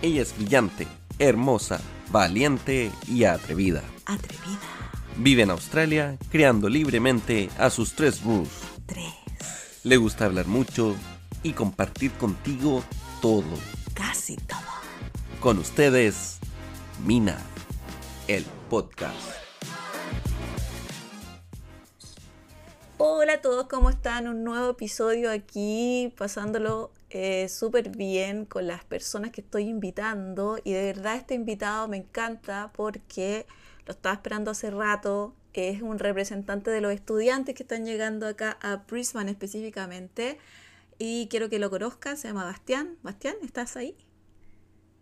Ella es brillante, hermosa, valiente y atrevida. Atrevida. Vive en Australia, creando libremente a sus tres Bruce. Tres. Le gusta hablar mucho y compartir contigo todo. Casi todo. Con ustedes, Mina, el podcast. Hola a todos, ¿cómo están? Un nuevo episodio aquí, pasándolo eh, súper bien con las personas que estoy invitando. Y de verdad este invitado me encanta porque lo estaba esperando hace rato. Es un representante de los estudiantes que están llegando acá a Brisbane específicamente. Y quiero que lo conozcan, se llama Bastián. Bastián, ¿estás ahí?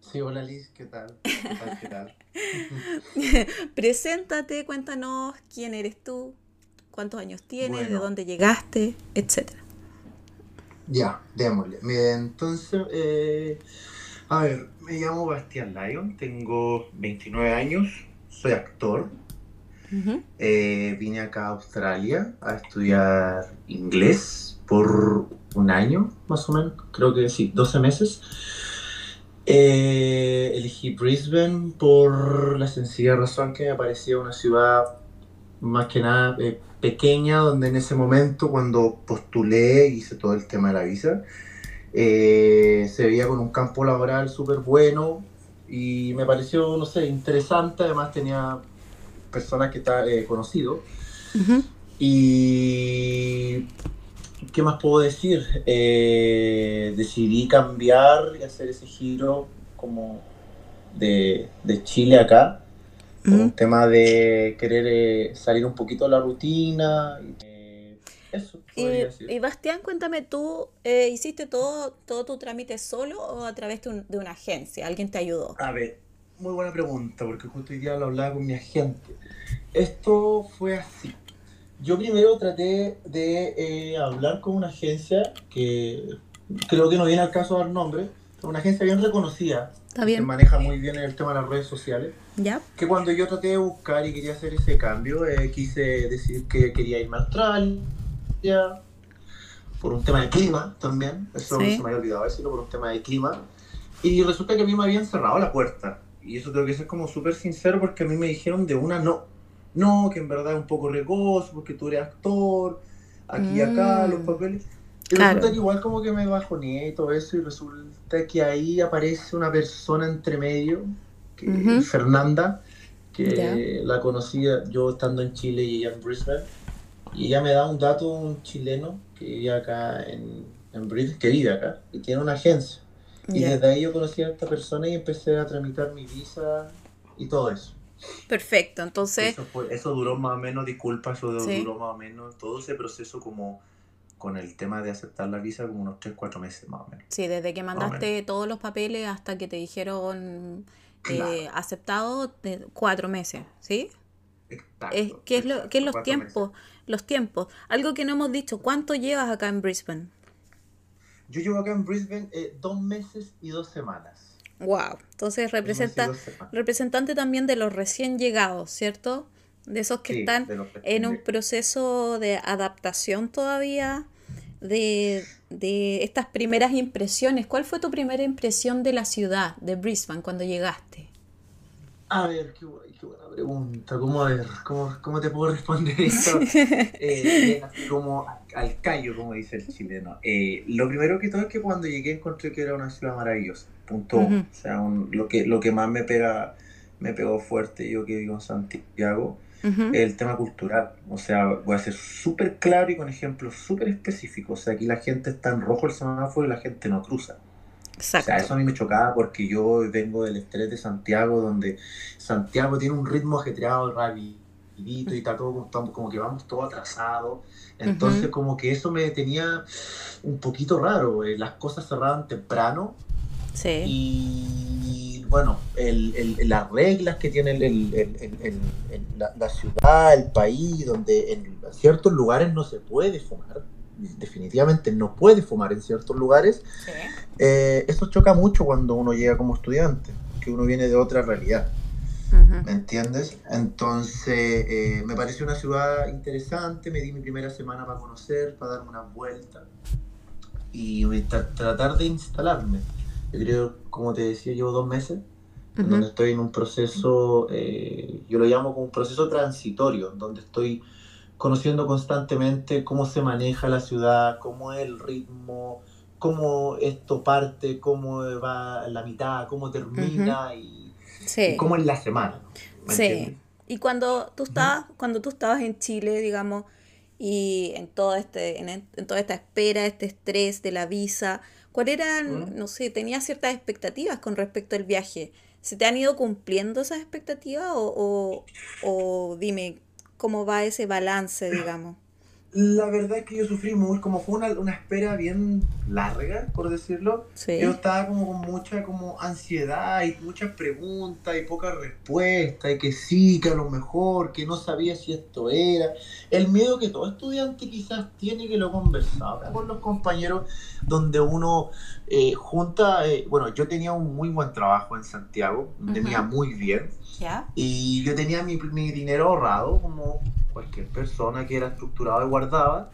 Sí, hola Liz, ¿qué tal? ¿Qué tal? ¿Qué tal? Preséntate, cuéntanos quién eres tú, cuántos años tienes, de dónde llegaste, etcétera. Ya, démosle. Entonces, eh, a ver, me llamo Bastián Lyon, tengo 29 años, soy actor. Eh, vine acá a Australia a estudiar inglés por un año, más o menos, creo que sí, 12 meses. Eh, elegí Brisbane por la sencilla razón que me parecía una ciudad más que nada eh, pequeña, donde en ese momento, cuando postulé, hice todo el tema de la visa, eh, se veía con un campo laboral súper bueno y me pareció, no sé, interesante. Además, tenía personas que está eh, conocido. Ujú. Y. ¿Qué más puedo decir? Eh, decidí cambiar y hacer ese giro como de, de Chile acá por un tema de querer eh, salir un poquito de la rutina. y, eh, eso, Y, y Bastián, cuéntame, ¿tú eh, hiciste todo, todo tu trámite solo o a través de, un- de una agencia? ¿Alguien te ayudó? A ver, muy buena pregunta, porque justo hoy día lo hablaba con mi agente. Esto fue así. Yo primero traté de eh, hablar con una agencia que creo que no viene al caso dar nombre, pero una agencia bien reconocida, ¿Está que maneja muy bien el tema de las redes sociales. ¿Ya? que cuando yo traté de buscar y quería hacer ese cambio, eh, quise decir que quería irme a Australia por un tema de clima también, eso Sí. se me había olvidado decirlo, por un tema de clima. Y resulta que a mí me habían cerrado la puerta. Y eso tengo que ser como súper sincero porque a mí me dijeron de una no. No, que en verdad es un poco riesgoso porque tú eres actor, aquí y acá, Mm. los papeles. Y Claro. resulta que igual como que me bajoneé y todo eso y resulta que ahí aparece una persona entre medio, que. Fernanda, que la conocía yo estando en Chile y ella en Brisbane. Y ella me da un dato, un chileno que vive acá en, en Brisbane, que vive acá y tiene una agencia. Y desde ahí yo conocí a esta persona y empecé a tramitar mi visa y todo eso. Perfecto, entonces, Eso, fue- eso duró más o menos, disculpa, eso Sí. duró más o menos, todo ese proceso como con el tema de aceptar la visa como unos 3, 4 meses más o menos. sí, desde que mandaste todos los papeles hasta que te dijeron eh, aceptado, de cuatro meses, ¿sí? Exacto, Es, ¿qué es lo, qué es los meses. tiempos? Los tiempos. Algo que no hemos dicho, ¿cuánto llevas acá en Brisbane? Yo llevo acá en Brisbane eh, dos meses y dos semanas. Wow. Entonces representa, representante también de los recién llegados, ¿cierto? De esos que Sí, están que en un proceso de adaptación todavía, de, de estas primeras impresiones. ¿Cuál fue tu primera impresión de la ciudad, de Brisbane, cuando llegaste? A ver, qué, qué buena pregunta. ¿Cómo, a ver, cómo, cómo te puedo responder esto? Eh, como al callo, como dice el chileno. Eh, lo primero que todo es que cuando llegué encontré que era una ciudad maravillosa. Punto. O sea, un- lo, que, lo que más me pega, me pegó fuerte, yo que vivo en Santiago, El tema cultural. O sea, voy a ser súper claro y con ejemplos súper específicos. O sea, aquí la gente está en rojo el semáforo y la gente no cruza. O sea, eso a mí me chocaba porque yo vengo del estrés de Santiago, donde Santiago tiene un ritmo ajetreado, rapidito, y está todo como, que vamos todo atrasado. Entonces, como que eso me tenía un poquito raro. eh, Las cosas cerraban temprano Sí. y, bueno, el- el- las reglas que tiene el- la, la ciudad, el país, donde en ciertos lugares no se puede fumar. Definitivamente no puede fumar en ciertos lugares. Sí. Eh, eso choca mucho cuando uno llega como estudiante, que uno viene de otra realidad. ¿me entiendes? Entonces, eh, me pareció una ciudad interesante, me di mi primera semana para conocer, para darme una vuelta y tra- tratar de instalarme. Yo creo, como te decía, llevo dos meses, donde estoy en un proceso, eh, yo lo llamo como un proceso transitorio, donde estoy conociendo constantemente cómo se maneja la ciudad, cómo es el ritmo, cómo esto parte, cómo va la mitad, cómo termina y, cómo es la semana. sí. Y cuando tú estabas, cuando tú estabas en Chile, digamos, y en todo este, en, toda esta espera, este estrés de la visa, ¿cuál eran, no sé, tenías ciertas expectativas con respecto al viaje? ¿Se te han ido cumpliendo esas expectativas o, o dime cómo va ese balance, digamos? La verdad es que yo sufrí muy, como fue una, una espera bien larga, por decirlo. Yo estaba como con mucha como ansiedad y muchas preguntas y pocas respuestas y que sí, que a lo mejor, que no sabía si esto era. El miedo que todo estudiante quizás tiene que lo conversaba con los compañeros donde uno eh, junta, eh, bueno, yo tenía un muy buen trabajo en Santiago, me uh muy bien. Y yo tenía mi, mi dinero ahorrado como cualquier persona que era estructurado y guardaba.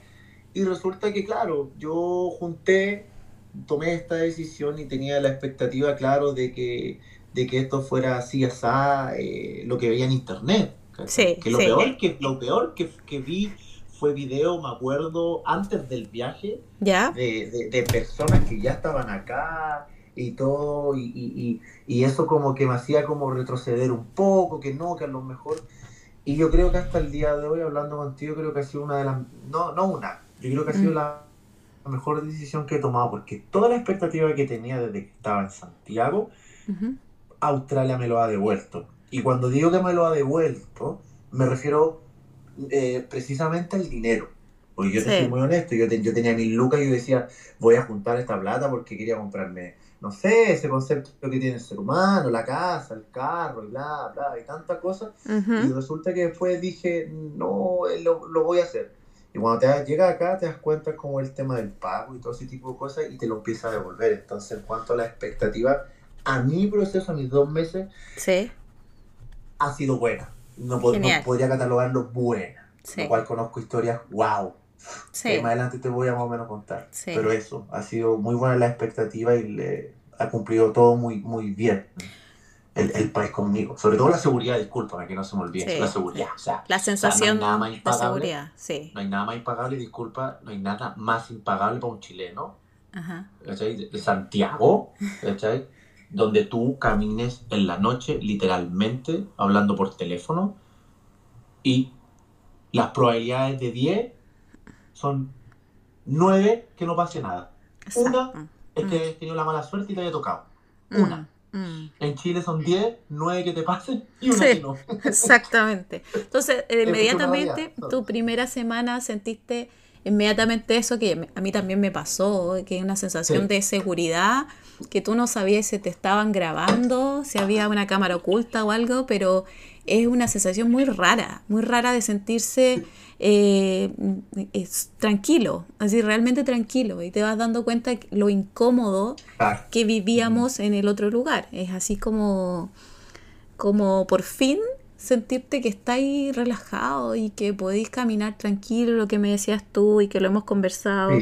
Y resulta que, claro, yo junté, tomé esta decisión y tenía la expectativa, claro, de que, de que esto fuera así, así, eh, lo que veía en internet. Sí, que lo peor, que, lo peor que, que, vi fue video, me acuerdo, antes del viaje, ¿Ya? De, de, personas que ya estaban acá y todo, y, y, y, eso como que me hacía como retroceder un poco, que no, que a lo mejor y yo creo que hasta el día de hoy, hablando contigo, creo que ha sido una de las... No, no una, yo creo que ha sido mm. la mejor decisión que he tomado, porque toda la expectativa que tenía desde que estaba en Santiago, Australia me lo ha devuelto. Y cuando digo que me lo ha devuelto, me refiero eh, precisamente al dinero. Porque yo te soy muy honesto, yo, yo tenía mil lucas y yo decía, voy a juntar esta plata porque quería comprarme no sé, ese concepto que tiene el ser humano, la casa, el carro, y bla, bla, y tantas cosas. Y resulta que después dije, no, eh, lo, lo voy a hacer. Y cuando te llegas acá te das cuenta como el tema del pago y todo ese tipo de cosas y te lo empieza a devolver. Entonces, en cuanto a la expectativa, a mi proceso, a mis dos meses, sí. ha sido buena. No, podría catalogarlo buena. Sí. Lo cual conozco historias, wow, Sí. más adelante te voy a más o menos contar. Pero eso, ha sido muy buena la expectativa y le ha cumplido todo muy, muy bien. El, el, país conmigo. Sobre todo la seguridad, discúlpame que no se me olvide. La seguridad. O sea, la sensación no de seguridad. Sí. No hay nada más impagable, disculpa, no hay nada más impagable para un chileno. Ajá. De Santiago, ¿cachai? Donde tú camines en la noche, literalmente, hablando por teléfono, y las probabilidades de 10 son nueve que no pase nada. Una mm. es que has tenido la mala suerte y te haya tocado. Mm. Una. Mm. En Chile son diez, nueve que te pasen y una que no. Exactamente. Entonces, inmediatamente, tu primera semana sentiste inmediatamente eso que a mí también me pasó, que es una sensación de seguridad, que tú no sabías si te estaban grabando, si había una cámara oculta o algo, pero es una sensación muy rara, muy rara de sentirse eh, es tranquilo, así realmente tranquilo, y te vas dando cuenta lo incómodo que vivíamos en el otro lugar. Es así como, como por fin sentirte que estáis relajado y que podéis caminar tranquilo, lo que me decías tú y que lo hemos conversado.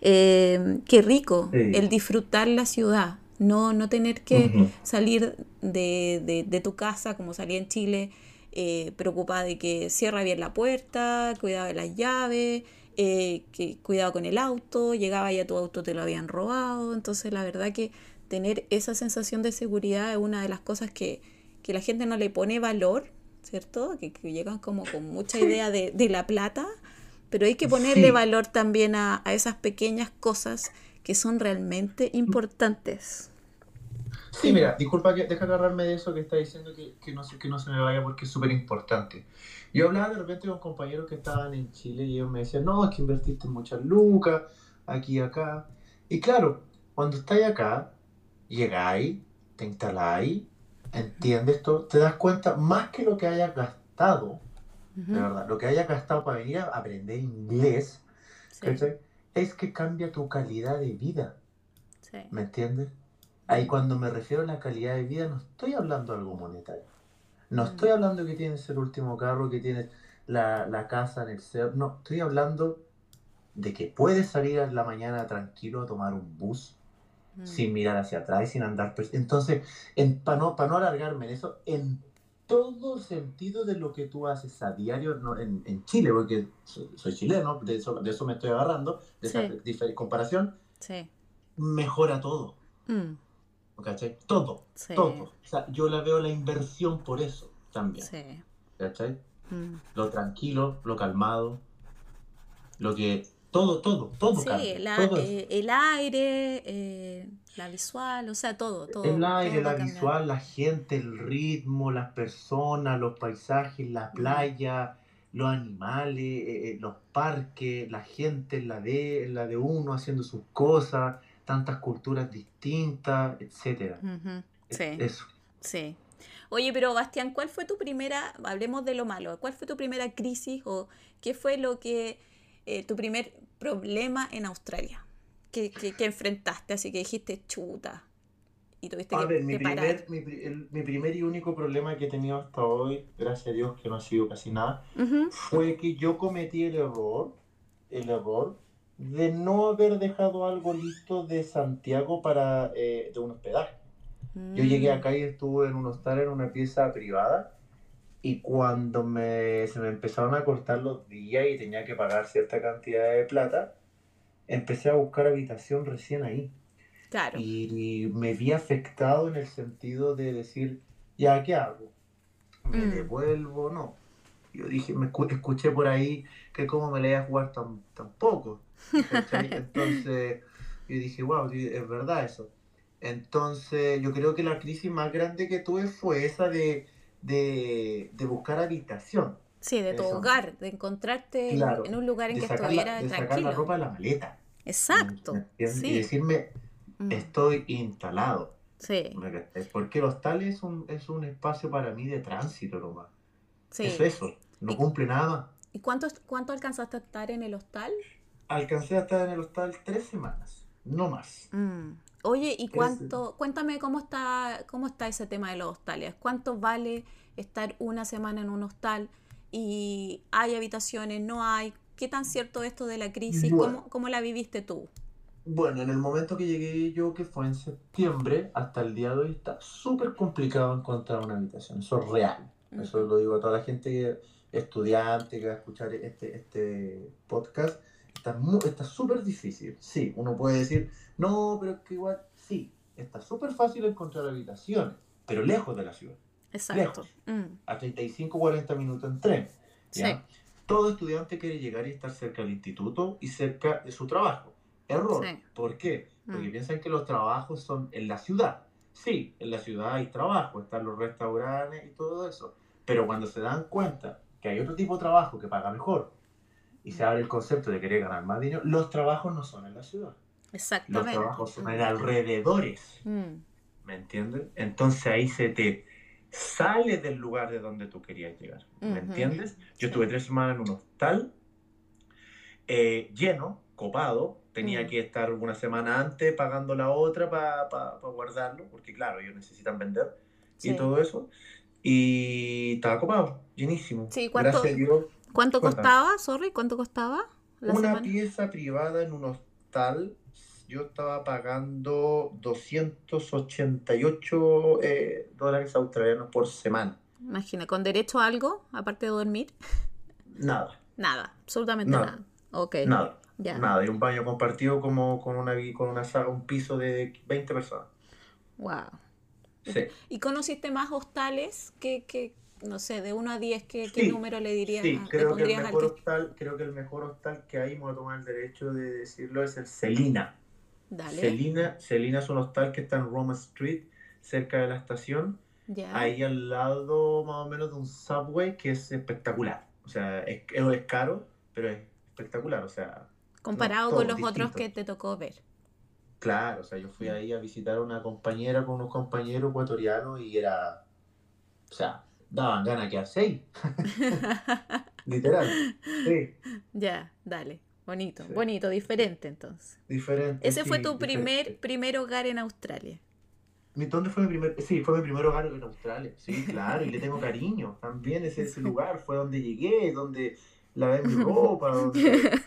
Eh, qué rico el disfrutar la ciudad, no, no tener que salir de, de, tu casa como salía en Chile, eh, preocupada de que cierra bien la puerta, cuidado de las llaves, eh, que cuidado con el auto, llegaba ya tu auto te lo habían robado, entonces la verdad que tener esa sensación de seguridad es una de las cosas que, que la gente no le pone valor, ¿cierto? Que, llegan como con mucha idea de, de, la plata, pero hay que ponerle valor también a, a esas pequeñas cosas que son realmente importantes. Sí, mira, disculpa que deja agarrarme de eso que está diciendo que, que, no, que no se me vaya porque es súper importante. Yo hablaba de repente con compañeros que estaban en Chile y ellos me decían, no, es que invertiste muchas lucas, aquí y acá. Y claro, cuando estáis acá, llegáis, te instaláis, entiendes todo, te das cuenta más que lo que hayas gastado, de verdad, lo que hayas gastado para venir a aprender inglés, es que cambia tu calidad de vida. ¿Me entiendes? Ahí cuando me refiero a la calidad de vida no estoy hablando de algo monetario. No estoy hablando que tienes el último carro, que tienes la, casa en el ser. No, estoy hablando de que puedes salir a la mañana tranquilo a tomar un bus Mm. sin mirar hacia atrás y sin andar. Entonces, para no, pa no alargarme en eso, en todo sentido de lo que tú haces a diario no, en, en Chile, porque soy, soy chileno, de eso, de eso me estoy agarrando, de esa Sí. difer- comparación, Sí. mejora todo. Mm, ¿Cachai? Todo, Sí. todo. O sea, yo la veo la inversión por eso también. Sí. ¿Cachai? Mm. Lo tranquilo, lo calmado, lo que. Todo, todo, todo Sí, cambia, la- todo eso. eh, el aire, eh, la visual, o sea, todo, todo. El aire, todo la visual, la gente, el ritmo, las personas, los paisajes, la playa, los animales, eh, los parques, la gente en la de, la de uno haciendo sus cosas, tantas culturas distintas, etcétera. Ujú, Sí. Eso. Sí. Oye, pero Bastián, ¿cuál fue tu primera, hablemos de lo malo, ¿cuál fue tu primera crisis o qué fue lo que, eh, tu primer problema en Australia que, que, que enfrentaste? Así que dijiste chuta y tuviste A que, ver, mi primer, mi, el- mi primer y único problema que he tenido hasta hoy, gracias a Dios que no ha sido casi nada, fue que yo cometí el error, el error de no haber dejado algo listo de Santiago para eh, de un hospedaje. Yo llegué Mm, acá y estuve en un hostal en una pieza privada y cuando me, se me empezaron a cortar los días y tenía que pagar cierta cantidad de plata, empecé a buscar habitación recién ahí Claro. y, me vi afectado en el sentido de decir, ya, ¿qué hago? ¿Me Mm. devuelvo? No. Yo dije, me escu- escuché por ahí que cómo me le iba a jugar tan, tan poco. ¿Cachai? Entonces, yo dije, wow, sí, es verdad eso. Entonces, yo creo que la crisis más grande que tuve fue esa de, de, de buscar habitación, Sí, de tu eso. hogar, de encontrarte en- Claro, en un lugar en que sacar, estuviera la, de sacar tranquilo. la ropa de la maleta. Exacto. ¿me entiendes? Y Sí. decirme, Mm, estoy instalado. Sí. Porque el hostal es un, es un espacio para mí de tránsito nomás. sí. Es eso, no cumple nada. ¿Y cuánto, cuánto alcanzaste a estar en el hostal? Alcancé a estar en el hostal tres semanas, no más. Mm. Oye, ¿y cuánto? Cuéntame cómo está, cómo está ese tema de los hostales. ¿Cuánto vale estar una semana en un hostal? ¿Y hay habitaciones? ¿No hay? ¿Qué tan cierto esto de la crisis? Bueno. ¿Cómo, cómo la viviste tú? Bueno, en el momento que llegué yo, que fue en septiembre, hasta el día de hoy está súper complicado encontrar una habitación. Eso es real. Eso lo digo a toda la gente que estudiante que va a escuchar este, este podcast. Está súper difícil. Sí, uno puede decir, no, pero es que igual, sí, está súper fácil encontrar habitaciones, pero lejos de la ciudad. Exacto. Mm, a 35 40 minutos en tren. ¿ya? Todo estudiante quiere llegar y estar cerca del instituto y cerca de su trabajo. Error. Sí. ¿Por qué? Porque Mm. piensan que los trabajos son en la ciudad. Sí, en la ciudad hay trabajo, están los restaurantes y todo eso. Pero cuando se dan cuenta que hay otro tipo de trabajo que paga mejor y se abre el concepto de querer ganar más dinero, los trabajos no son en la ciudad. Los Exactamente. trabajos son en alrededores. Mm, ¿Me entienden? Entonces ahí se te sale del lugar de donde tú querías llegar. ¿Me entiendes? Yo Sí. estuve tres semanas en un hostal eh, lleno, copado. Tenía que estar una semana antes pagando la otra para guardarlo, porque claro, ellos necesitan vender y sí. todo eso. Y estaba copado, llenísimo. Sí, ¿cuánto- Gracias a Dios. ¿Cuánto Cuéntame. costaba? Sorry, ¿cuánto costaba la Una semana? pieza privada en un hostal, yo estaba pagando 288 eh, dólares australianos por semana. Imagina, ¿con derecho a algo, aparte de dormir? Nada, Nada, absolutamente Nada. nada. Ok, nada, ya. nada. Y un baño compartido como con una, con una sala, un piso de 20 personas. Wow. Sí, ¿Y conociste más hostales que, que no sé, de 1 a 10, ¿qué, qué número le dirías, sí, a- le creo que el mejor que... hostal, creo que el mejor hostal que hay, me voy a tomar el derecho de decirlo, es el Celina. Dale, Celina, Celina es un hostal que está en Roma Street, cerca de la estación. ya. ahí al lado más o menos de un subway que es espectacular. O sea, es, es caro, pero es espectacular. O sea, Comparado no, con los otros que te tocó ver. claro, o sea, yo fui ahí a visitar a una compañera con unos compañeros ecuatorianos y era, o sea, daban ganas quedarse ahí. Literal. Sí, Ya, dale. Bonito, Sí. bonito, diferente entonces. diferente. Ese fue tu primer, diferente. primer hogar en Australia. Mi- ¿Dónde fue mi primer? Sí, fue mi primer hogar en Australia. Sí, claro, y le tengo cariño. También ese, ese lugar fue donde llegué, donde lavé mi ropa, donde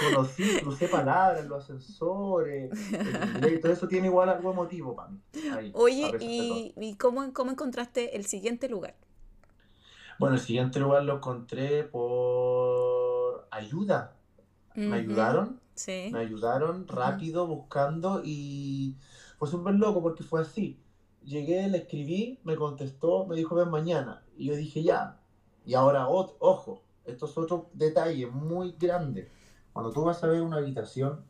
conocí, crucé palabras, los ascensores, el todo eso tiene igual algo emotivo para mí. Oye, ¿y, ¿y cómo, cómo encontraste el siguiente lugar? Bueno, el siguiente lugar lo encontré por ayuda. Me ayudaron. Sí. Me ayudaron rápido buscando y fue súper loco porque fue así. Llegué, le escribí, me contestó, me dijo ven mañana. Y yo dije ya. Y ahora, ojo, esto es otro detalle muy grande. Cuando tú vas a ver una habitación,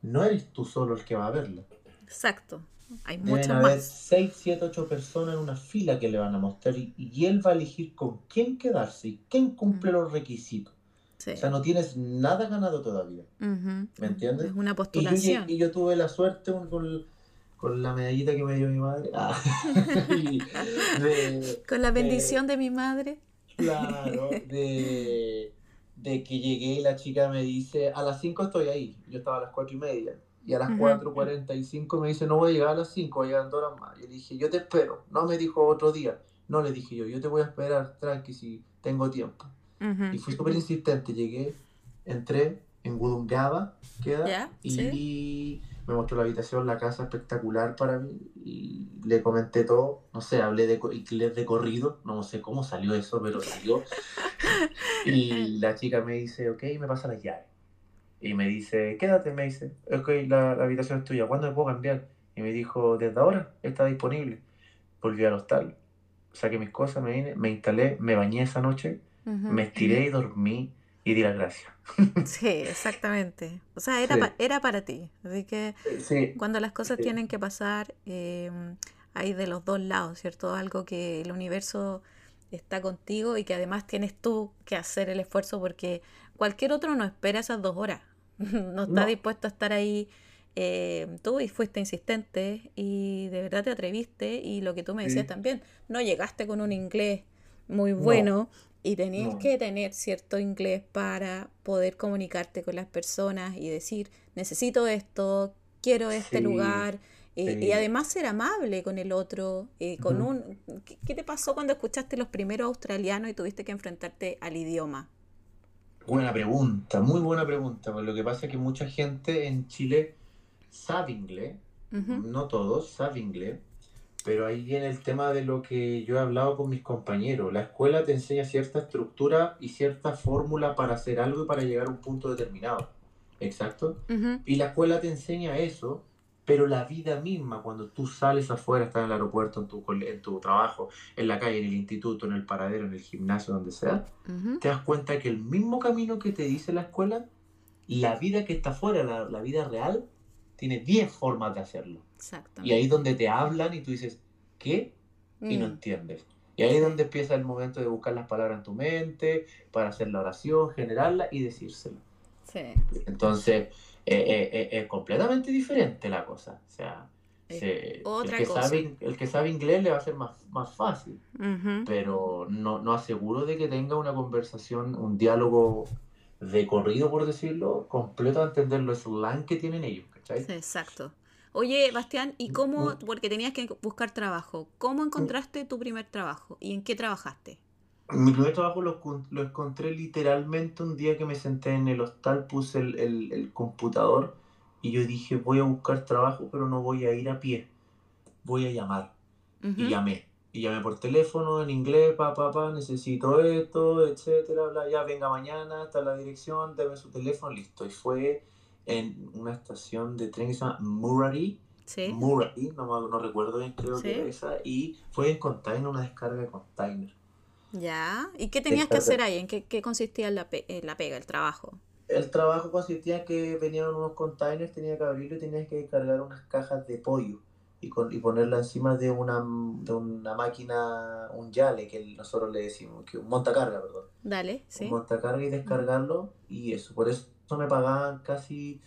no eres tú solo el que va a verla. Exacto. Hay muchas haber 6, 7, 8 personas en una fila que le van a mostrar y, él va a elegir con quién quedarse y quién cumple los requisitos. O sea, no tienes nada ganado todavía. ¿Me entiendes? Es una postulación. Y yo, tuve la suerte con, con, la medallita que me dio mi madre. Ah, con la bendición de mi madre. Claro, de, de que llegué y la chica me dice, a las 5 estoy ahí. Yo estaba a las 4 y media. Y a las 4.45 me dice, no voy a llegar a las 5, voy a llegar en dos horas más. Yo le dije, yo te espero. No me dijo otro día. No le dije yo, yo te voy a esperar, tranqui, si tengo tiempo. Y fui súper insistente. Llegué, entré en Gudungaba, queda, y me mostró la habitación, la casa espectacular para mí. Y le comenté todo. No sé, hablé de inglés de corrido. No sé cómo salió eso, pero salió. y la chica me dice, ok, me pasa las llaves. Y me dice, quédate, me dice, ok, la, la habitación es tuya, ¿cuándo me puedo cambiar? Y me dijo, desde ahora está disponible. Volví al hostal, saqué mis cosas, me vine, me instalé, me bañé esa noche, me estiré y dormí y di las gracias. Sí, exactamente. O sea, era, era para ti. Así que cuando las cosas tienen que pasar, eh, hay de los dos lados, ¿cierto? Algo que el universo está contigo y que además tienes tú que hacer el esfuerzo porque cualquier otro no espera esas dos horas. no está dispuesto a estar ahí eh, tú y fuiste insistente y de verdad te atreviste y lo que tú me decías también, no llegaste con un inglés muy bueno y tenías que tener cierto inglés para poder comunicarte con las personas y decir, necesito esto, quiero este lugar. Y además ser amable con el otro, eh, con un... ¿Qué, te pasó cuando escuchaste los primeros australianos y tuviste que enfrentarte al idioma? Buena pregunta, muy buena pregunta. Lo que pasa es que mucha gente en Chile sabe inglés, no todos sabe inglés, pero ahí viene el tema de lo que yo he hablado con mis compañeros. La escuela te enseña cierta estructura y cierta fórmula para hacer algo y para llegar a un punto determinado. Exacto. Y la escuela te enseña eso, pero la vida misma, cuando tú sales afuera, estás en el aeropuerto, en tu, en tu trabajo, en la calle, en el instituto, en el paradero, en el gimnasio, donde sea, te das cuenta que el mismo camino que te dice la escuela, la vida que está afuera, la, vida real, tiene 10 formas de hacerlo. Y ahí es donde te hablan y tú dices, ¿qué? Y no mm. entiendes. Y ahí es donde empieza el momento de buscar las palabras en tu mente, para hacer la oración, generarla y decírselo. Sí. Entonces, es completamente diferente la cosa. O sea, el, que Sabe, el que sabe inglés le va a ser más, más fácil, pero no, no aseguro de que tenga una conversación, un diálogo de corrido, por decirlo, completo a entender los slang que tienen ellos, ¿cachai? exacto. Oye, Bastián, ¿y cómo, porque tenías que buscar trabajo, cómo encontraste tu primer trabajo y en qué trabajaste? Mi primer trabajo lo, lo, encontré literalmente un día que me senté en el hostal, puse el, el, computador y yo dije, voy a buscar trabajo, pero no voy a ir a pie, voy a llamar. Y llamé. Y llamé por teléfono en inglés, papá, pa, necesito esto, etcétera, bla, ya venga mañana, está la dirección, deme su teléfono, listo. Y fue en una estación de tren que se llama Murray. Sí. Murray, no, no recuerdo bien, creo que era esa. Y fue en container, una descarga de container. Ya, ¿y qué tenías que hacer ahí? ¿En qué, consistía la, la pega, el trabajo? El trabajo consistía en que venían unos containers, tenía que abrirlo y tenías que cargar unas cajas de pollo y, con, y ponerla encima de una, de una máquina, un yale, que nosotros le decimos, que un montacarga, perdón. Dale, sí. Un montacarga y descargarlo y eso. Por eso me pagaban casi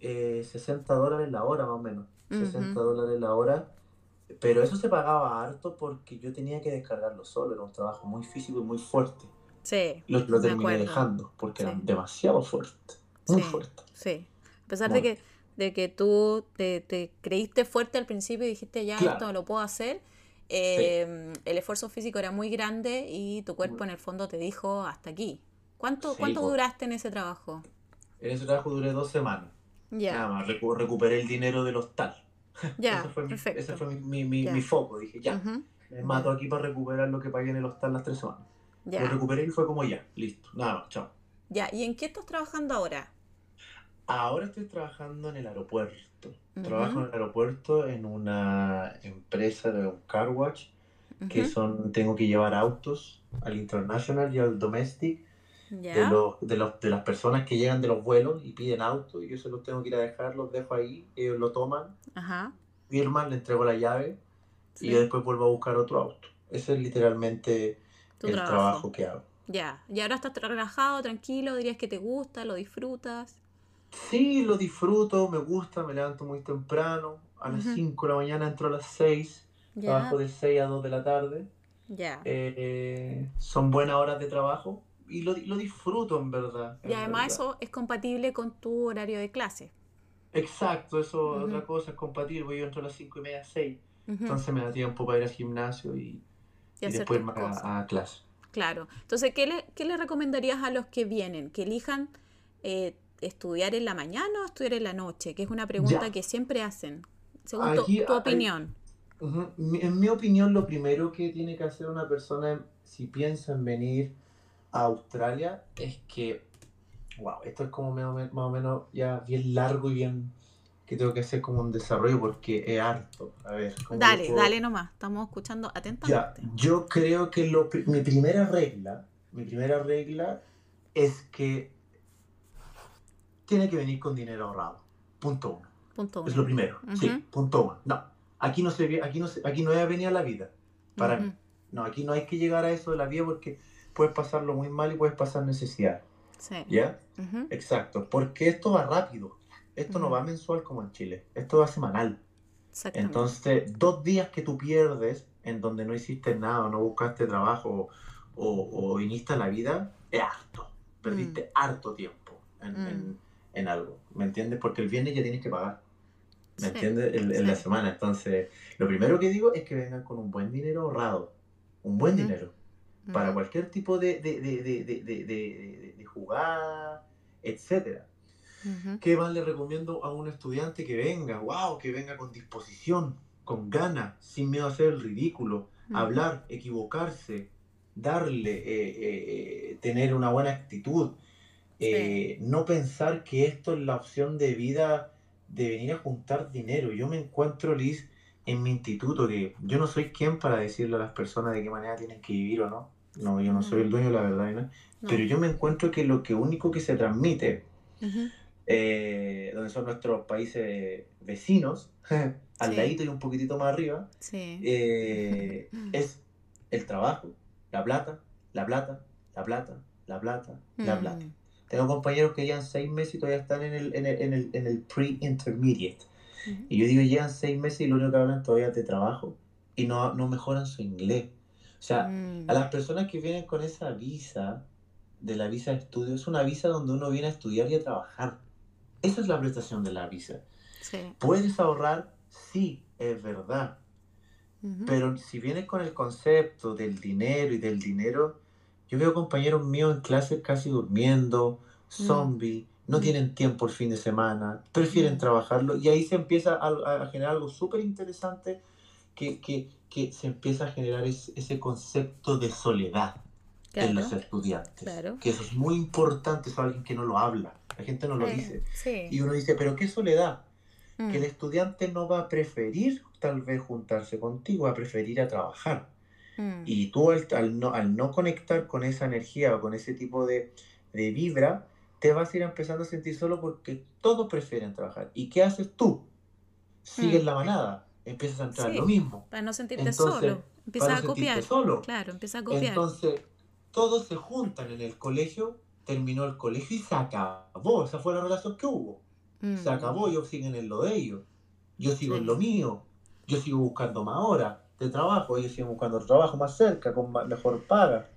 60 eh, dólares la hora más o menos. 60 dólares la hora pero eso se pagaba harto porque yo tenía que descargarlo solo, era un trabajo muy físico y muy fuerte. Sí. Lo, lo terminé dejando porque era demasiado fuerte, muy fuerte. Sí. A pesar de que de que tú te, te, creíste fuerte al principio y dijiste ya esto lo puedo hacer, em, el esfuerzo físico era muy grande y tu cuerpo en el fondo te dijo hasta aquí. ¿Cuánto, ¿cuánto duraste en ese trabajo? En ese trabajo duré dos semanas. Ya, Nada más, recu- recuperé el dinero del hostal. ya, ese fue, mi, perfecto. ese fue mi, mi- mi- foco. Dije, ya, me mato aquí para recuperar lo que pagué en el hostal las tres semanas. Lo Ya, recuperé y fue como ya, listo, nada más, chao. ya. ¿Y en qué estás trabajando ahora? Ahora estoy trabajando en el aeropuerto. Trabajo en el aeropuerto en una empresa de un car wash que son, tengo que llevar autos al international y al domestic de, los, de, los, de las personas que llegan de los vuelos y piden autos y yo se los tengo que ir a dejar, los dejo ahí, ellos lo toman, ajá. firman, le entrego la llave y sí, yo después vuelvo a buscar otro auto. Ese es literalmente el trabajo. trabajo que hago. Ya. ¿Y ahora estás relajado, tranquilo? ¿Dirías que te gusta, lo disfrutas? Sí, lo disfruto, me gusta, me levanto muy temprano, a las Ujú. 5 de la mañana entro a las 6, Ya, trabajo de 6 a 2 de la tarde. ya. Eh, son buenas horas de trabajo y lo, lo disfruto en verdad. Y además verdad. eso es compatible con tu horario de clase. Exacto, eso Ujú. otra cosa es compatible, yo entro a las 5 y media, 6, Ujú, entonces me da tiempo para ir al gimnasio y, Y y hacer después cosas. a, a clase. Claro. Entonces, ¿qué le, qué le recomendarías a los que vienen? ¿Que elijan eh, estudiar en la mañana o estudiar en la noche? Que es una pregunta Ya. que siempre hacen. Según tu, Aquí tu hay- opinión. En mi opinión, lo primero que tiene que hacer una persona si piensa en venir a Australia es que, wow, esto es como más o menos ya bien largo y bien que tengo que hacer como un desarrollo porque es harto. A ver, ¿cómo lo Dale, puedo- dale nomás. Estamos escuchando Ya, atentamente. yo creo que lo, mi primera regla, mi primera regla es que tiene que venir con dinero ahorrado. Punto uno. Punto Es uno. lo primero. Sí, punto uno. No, aquí no se aquí no se- aquí no es la vida. Para mí. No, aquí no hay que llegar a eso de la vida porque puedes pasarlo muy mal y puedes pasar necesidad. Sí. ¿Ya? Exacto. Porque esto va rápido. Esto no va mensual como en Chile. Esto va semanal. Entonces, dos días que tú pierdes en donde no hiciste nada, no buscaste trabajo o, o viniste a la vida, es harto. Perdiste harto tiempo en, Mm. en- en algo. ¿Me entiendes? Porque el viernes ya tienes que pagar. ¿Me Sí, entiendes? En, en la semana. Entonces, lo primero que digo es que vengan con un buen dinero ahorrado. Un buen dinero. Para cualquier tipo de, de, de, de, jugada, etcétera. Ujú. ¿Qué más le recomiendo a un estudiante que venga? ¡Wow! Que venga con disposición, con ganas, sin miedo a hacer el ridículo, hablar, equivocarse, darle, eh, eh, tener una buena actitud, eh, no pensar que esto es la opción de vida de venir a juntar dinero. Yo me encuentro, Liz, en mi instituto, que yo no soy quien para decirle a las personas de qué manera tienen que vivir o no. No, yo no soy el dueño de la verdad, ¿no? No. Pero yo me encuentro que lo que único que se transmite eh, donde son nuestros países vecinos, al Sí. ladito y un poquitito más arriba, Sí. eh, es el trabajo, la plata, la plata, la plata, la plata, la Mm. plata. Tengo compañeros que llevan seis meses y todavía están en el, en el, en el, en el pre-intermediate. Y yo digo, llevan seis meses y lo único que hablan todavía es de trabajo y no, no mejoran su inglés. O sea, Mm. a las personas que vienen con esa visa, de la visa de estudio, es una visa donde uno viene a estudiar y a trabajar. Esa es la prestación de la visa. Sí. ¿Puedes ahorrar? Sí, es verdad. Pero si vienes con el concepto del dinero y del dinero, yo veo compañeros míos en clases casi durmiendo, zombie, no Mm. tienen tiempo el fin de semana, prefieren Mm. trabajarlo y ahí se empieza a, a generar algo súper interesante que, que, que se empieza a generar es- ese concepto de soledad en los Claro. estudiantes. claro. Que eso es muy importante, es alguien que no lo habla, la gente no lo Sí, dice. Sí. Y uno dice, pero ¿qué soledad? Mm. que el estudiante no va a preferir tal vez juntarse contigo, va a preferir a trabajar. Mm. Y tú al, al no, al no conectar con esa energía o con ese tipo de, de vibra, te vas a ir empezando a sentir solo porque todos prefieren trabajar. ¿Y qué haces tú? Sigues Mm. la manada, empiezas a entrar en Sí. lo mismo. Para no sentirte Entonces, solo. Empieza para a copiar. solo. Claro, empieza a copiar. Entonces, todos se juntan en el colegio, terminó el colegio y se acabó. Esa fue la relación que hubo. Mm. Se acabó, ellos siguen en lo de ellos. Yo sigo Sí. en lo mío. Yo sigo buscando más horas de trabajo. Ellos siguen buscando trabajo más cerca, con mejor paga,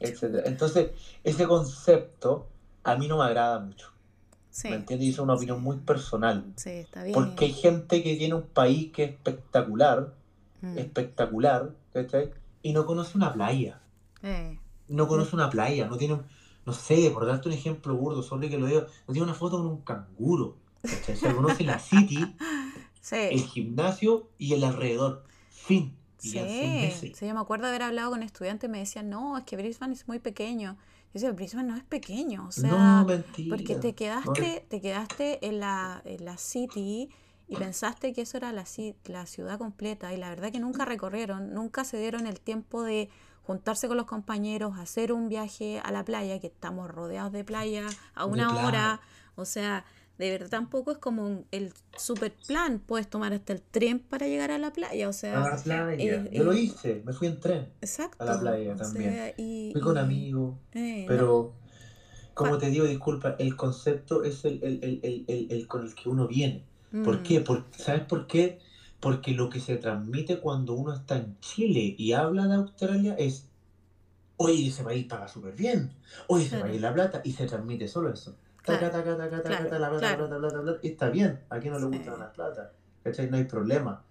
etc. Entonces, ese concepto a mí no me agrada mucho. Sí. ¿Me entiendes? Y es una opinión muy personal. Sí, está bien. Porque hay gente que tiene un país que es espectacular, Mm. espectacular, ¿cachai? Y no conoce una playa. Eh, No conoce una playa, no tiene, no sé, por darte un ejemplo burdo, sobre que lo digo, no tiene una foto con un canguro. ¿cachai? Se conoce la City, el gimnasio y el alrededor. Fin. Sí, sí, yo me acuerdo haber hablado con estudiantes y me decían, no, es que Brisbane es muy pequeño. Yo Brisbane no es pequeño, o sea, no, mentira. porque te No, quedaste, te quedaste en la, en la city y pensaste que eso era la, la ciudad completa y la verdad que nunca recorrieron, nunca se dieron el tiempo de juntarse con los compañeros, hacer un viaje a la playa, que estamos rodeados de playa a de una claro. hora, o sea, de verdad tampoco es como un- el super plan, puedes tomar hasta el tren para llegar a la playa, o A sea, la playa. eh, Yo lo hice, me fui en tren. exacto. a la playa o también. sea, y, Fui con amigos. eh, no, Pero, como te digo, disculpa, el concepto es el, el, el, el, con el que uno viene. ¿Por mm, qué? Por- ¿Sabes por qué? Porque lo que se transmite cuando uno está en Chile y habla de Australia es, oye, ese país paga súper bien, oye, ese Claro. país la plata, y se transmite solo eso. Y está bien, a quien no le Sí. gusta la plata, ¿cachai? No hay problema.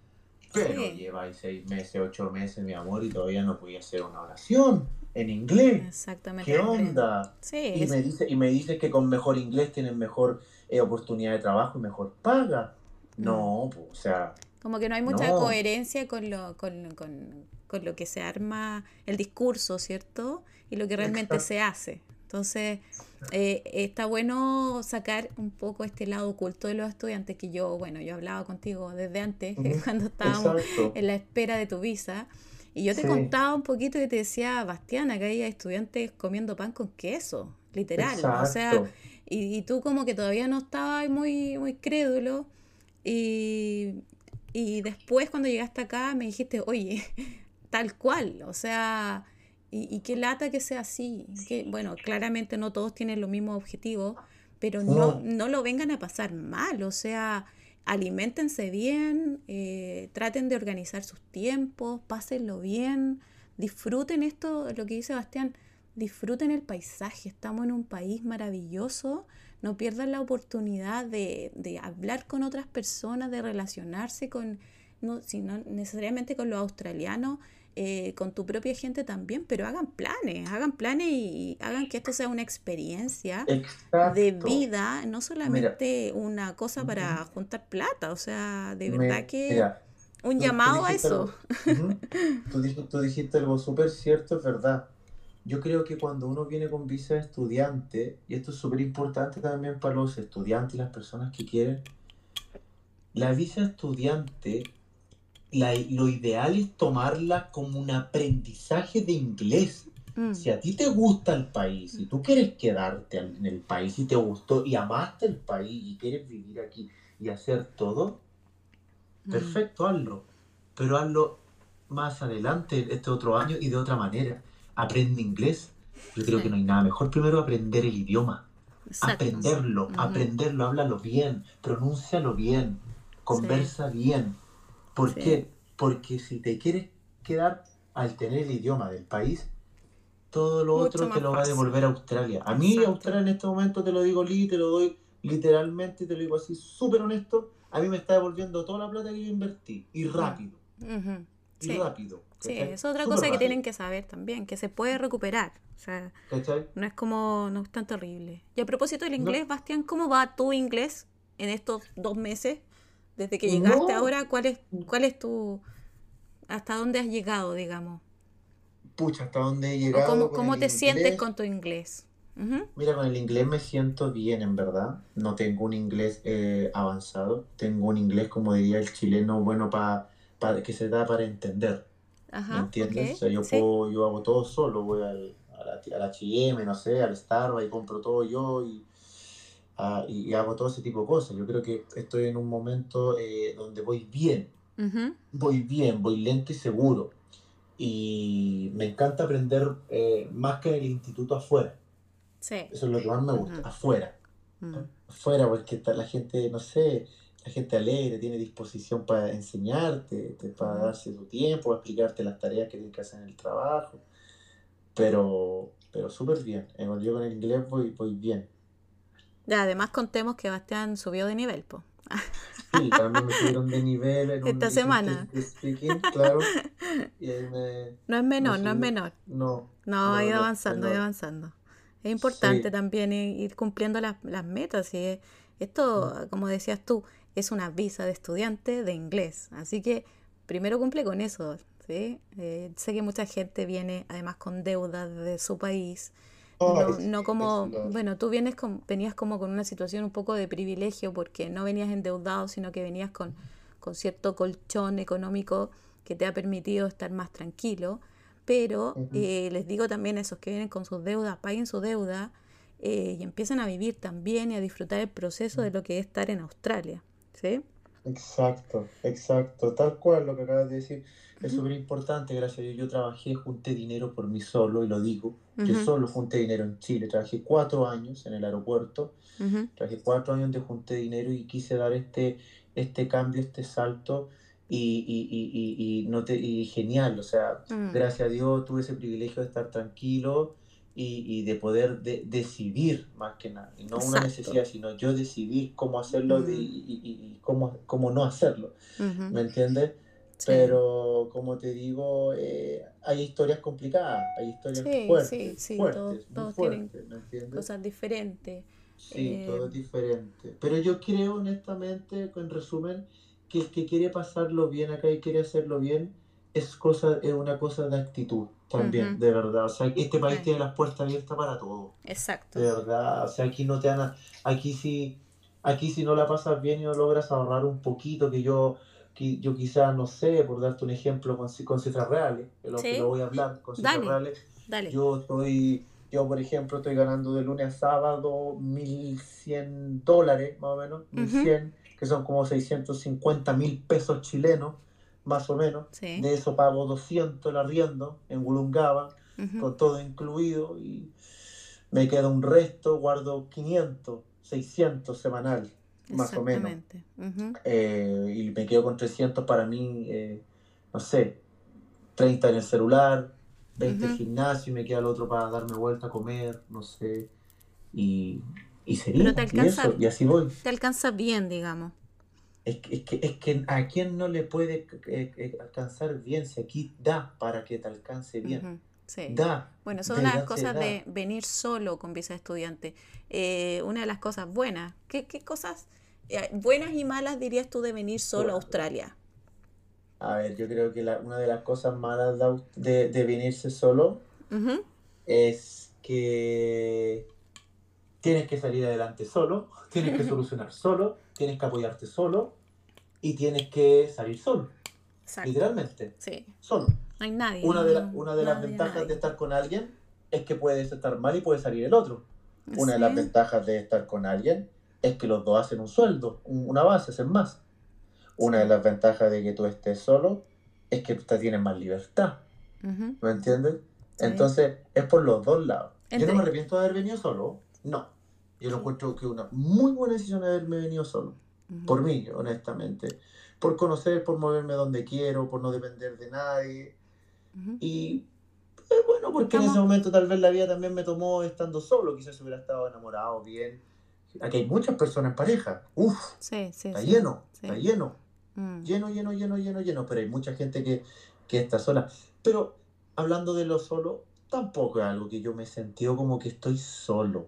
Pero Sí. lleváis seis meses, ocho meses, mi amor, y todavía no podía hacer una oración en inglés. Exactamente. ¿Qué onda? Sí, Y es- me dice, y me dice que con mejor inglés tienen mejor eh, oportunidad de trabajo y mejor paga. No, pues, o sea, como que no hay mucha No. coherencia con lo, con, con- con lo que se arma el discurso, ¿cierto? Y lo que realmente Exacto. se hace. Entonces, eh, está bueno sacar un poco este lado oculto de los estudiantes, que yo, bueno, yo hablaba contigo desde antes, cuando estábamos exacto. en la espera de tu visa. Y yo te Sí. contaba un poquito y te decía, Bastián, acá hay estudiantes comiendo pan con queso, literal. O sea, y, y tú como que todavía no estabas muy, muy crédulo. Y, y después cuando llegaste acá me dijiste, oye, tal cual. O sea, y, y qué lata que sea así. Que, bueno, claramente no todos tienen los mismos objetivos, pero no, No. no lo vengan a pasar mal. O sea, aliméntense bien, eh, traten de organizar sus tiempos, pásenlo bien, disfruten esto, lo que dice Bastián, disfruten el paisaje, estamos en un país maravilloso, no pierdan la oportunidad de, de hablar con otras personas, de relacionarse con, no, si no necesariamente con los australianos, eh, con tu propia gente también, pero hagan planes, hagan planes y, hagan que esto sea una experiencia Exacto. de vida, no solamente una cosa para juntar plata, o sea, de verdad que mira, un tú- tú llamado a eso. algo-. Tú, dij- tú dijiste algo súper cierto, es verdad. Yo creo que cuando uno viene con visa de estudiante, y esto es súper importante también para los estudiantes y las personas que quieren, la visa estudiante, la- lo ideal es tomarla como un aprendizaje de inglés. Mm, Si a ti te gusta el país, y tú quieres quedarte en el país y te gustó y amaste el país y quieres vivir aquí y hacer todo, mm, perfecto, hazlo. Pero hazlo más adelante, este otro año y de otra manera. Aprende inglés. Yo creo Sí. que no hay nada mejor. Primero aprender el idioma. exacto. Aprenderlo, aprenderlo, háblalo bien, pronúncialo bien, conversa bien. ¿Por Sí. qué? Porque si te quieres quedar al tener el idioma del país, todo lo Mucho otro te lo va a fácil. devolver a Australia. A mí, Exacto. Australia en este momento te lo digo, Lee, te lo doy literalmente, te lo digo así, súper honesto. A mí me está devolviendo toda la plata que yo invertí. Y rápido. Ujú, Y Sí, rápido. sí, ¿cachai? es otra Súper cosa que rápido, tienen que saber también, que se puede recuperar. O sea, ¿cachai? no es como, no es tan terrible. Y a propósito del No. inglés, Bastián, ¿cómo va tu inglés en estos dos meses? Desde que llegaste No. ahora, ¿cuál es, cuál es tu, hasta dónde has llegado, digamos? Pucha, hasta dónde he ¿O llegado. cómo, cómo te sientes inglés. con tu inglés? Ujú, Mira, con el inglés me siento bien, en verdad. No tengo un inglés eh, avanzado. Tengo un inglés, como diría el chileno, bueno, para que se da para entender. ¿Me Ajá, entiendes? ok, O sea, yo, sí. puedo, yo hago todo solo. Voy al, a la, a la H&M, no sé, al Starbucks y compro todo yo y, ah, y, y hago todo ese tipo de cosas. Yo creo que estoy en un momento eh, donde voy bien. Ujú, Voy bien, voy lento y seguro. Y me encanta aprender eh, más que en el instituto afuera. Sí. Eso es lo que más me gusta, Ujú. afuera. Mm, Afuera, porque la gente, no sé, la gente alegre, tiene disposición para enseñarte, te- para darse tu tiempo, para explicarte las tareas que tienes que hacer en el trabajo. Pero, pero súper bien. Eh, Yo con el inglés voy, voy bien. Ya, además contemos que Bastián subió de nivel, po. Sí, también me subieron de nivel en Esta semana. speaking, claro. Y ahí me... No es menor, no es subí. menor. No, No, ha No, ido no, avanzando, ha ido avanzando. Es importante también ir cumpliendo las, las metas. Y esto, mm. como decías tú, es una visa de estudiante de inglés. Así que primero cumple con eso. ¿sí? Eh, sé que mucha gente viene además con deudas de su país. No, como, bueno, tú vienes con, venías como con una situación un poco de privilegio porque no venías endeudado, sino que venías con, con cierto colchón económico que te ha permitido estar más tranquilo. Pero eh, les digo también a esos que vienen con sus deudas, paguen su deuda eh, y empiecen a vivir también y a disfrutar el proceso de lo que es estar en Australia. ¿Sí? Exacto, exacto, tal cual lo que acabas de decir. Es súper importante, gracias a Dios. Yo trabajé, junté dinero por mí solo, y lo digo. Yo solo junté dinero en Chile. Trabajé cuatro años en el aeropuerto. Trabajé cuatro años donde junté dinero y quise dar este, este cambio, este salto. Y, y, y, y, no te, y genial, o sea, mm. gracias a Dios tuve ese privilegio de estar tranquilo y, y de poder de, decidir más que nada, y no una necesidad, sino yo decidir cómo hacerlo y, y, cómo, cómo no hacerlo, ¿me entiendes? Pero como te digo, eh, hay historias complicadas, hay historias fuertes, sí, fuertes, todos, tienen cosas diferentes. Sí, todo es eh, diferente. Pero yo creo honestamente, en resumen, que el que quiere pasarlo bien acá y quiere hacerlo bien, es, cosa, es una cosa de actitud también, de verdad. O sea, este país tiene las puertas abiertas para todo. Exacto. De verdad. O sea, aquí no te dan. Aquí sí, aquí si no la pasas bien y no logras ahorrar un poquito, que yo, yo quizás, no sé, por darte un ejemplo con, con cifras reales, que lo, que lo voy a hablar con cifras reales. Dale. Yo estoy. Yo, por ejemplo, estoy ganando de lunes a sábado 1.100 dólares, más o menos, 1.100, que son como 650 mil pesos chilenos más o menos. De eso pago 200 el arriendo en Wollongaba, con todo incluido, y me queda un resto, guardo 500, 600 semanal, más o menos. Eh, y me quedo con 300 para mí, eh, no sé, 30 en el celular, 20 en gimnasio, y me queda el otro para darme vuelta a comer, no sé, y, y sería, y, y así voy. Te alcanza bien, digamos. Es que, es que, es que a quién no le puede eh, eh, alcanzar bien si aquí da para que te alcance bien. Sí. Da. Bueno, son unas cosas de venir solo con visa de estudiante. Eh, una de las cosas buenas. ¿Qué, qué cosas buenas y malas dirías tú de venir solo a Australia? A ver, yo creo que la, una de las cosas malas de, de venirse solo es que tienes que salir adelante solo, tienes que solucionar solo tienes que apoyarte solo y tienes que salir solo. Literalmente. Sí. Solo. No hay nadie. Una de, una de las ventajas de estar con alguien es que puedes estar mal y puede salir el otro. Una de las ventajas de estar con alguien es que los dos hacen un sueldo, una base, hacen más. Una de las ventajas de que tú estés solo es que tú tienes más libertad. ¿Me entiendes? Entonces, es por los dos lados. Yo no me arrepiento de haber venido solo, no. Yo lo encuentro que una muy buena decisión haberme venido solo. Por mí, honestamente. Por conocer, por moverme donde quiero, por no depender de nadie. Y eh, bueno, porque en ese momento tal vez la vida también me tomó estando solo. Quizás hubiera estado enamorado bien. Aquí hay muchas personas en pareja. Uf, sí, sí, está lleno, está lleno. Mm. Lleno, lleno, lleno, lleno, lleno. Pero hay mucha gente que, que está sola. Pero hablando de lo solo, tampoco es algo que yo me he sentido como que estoy solo.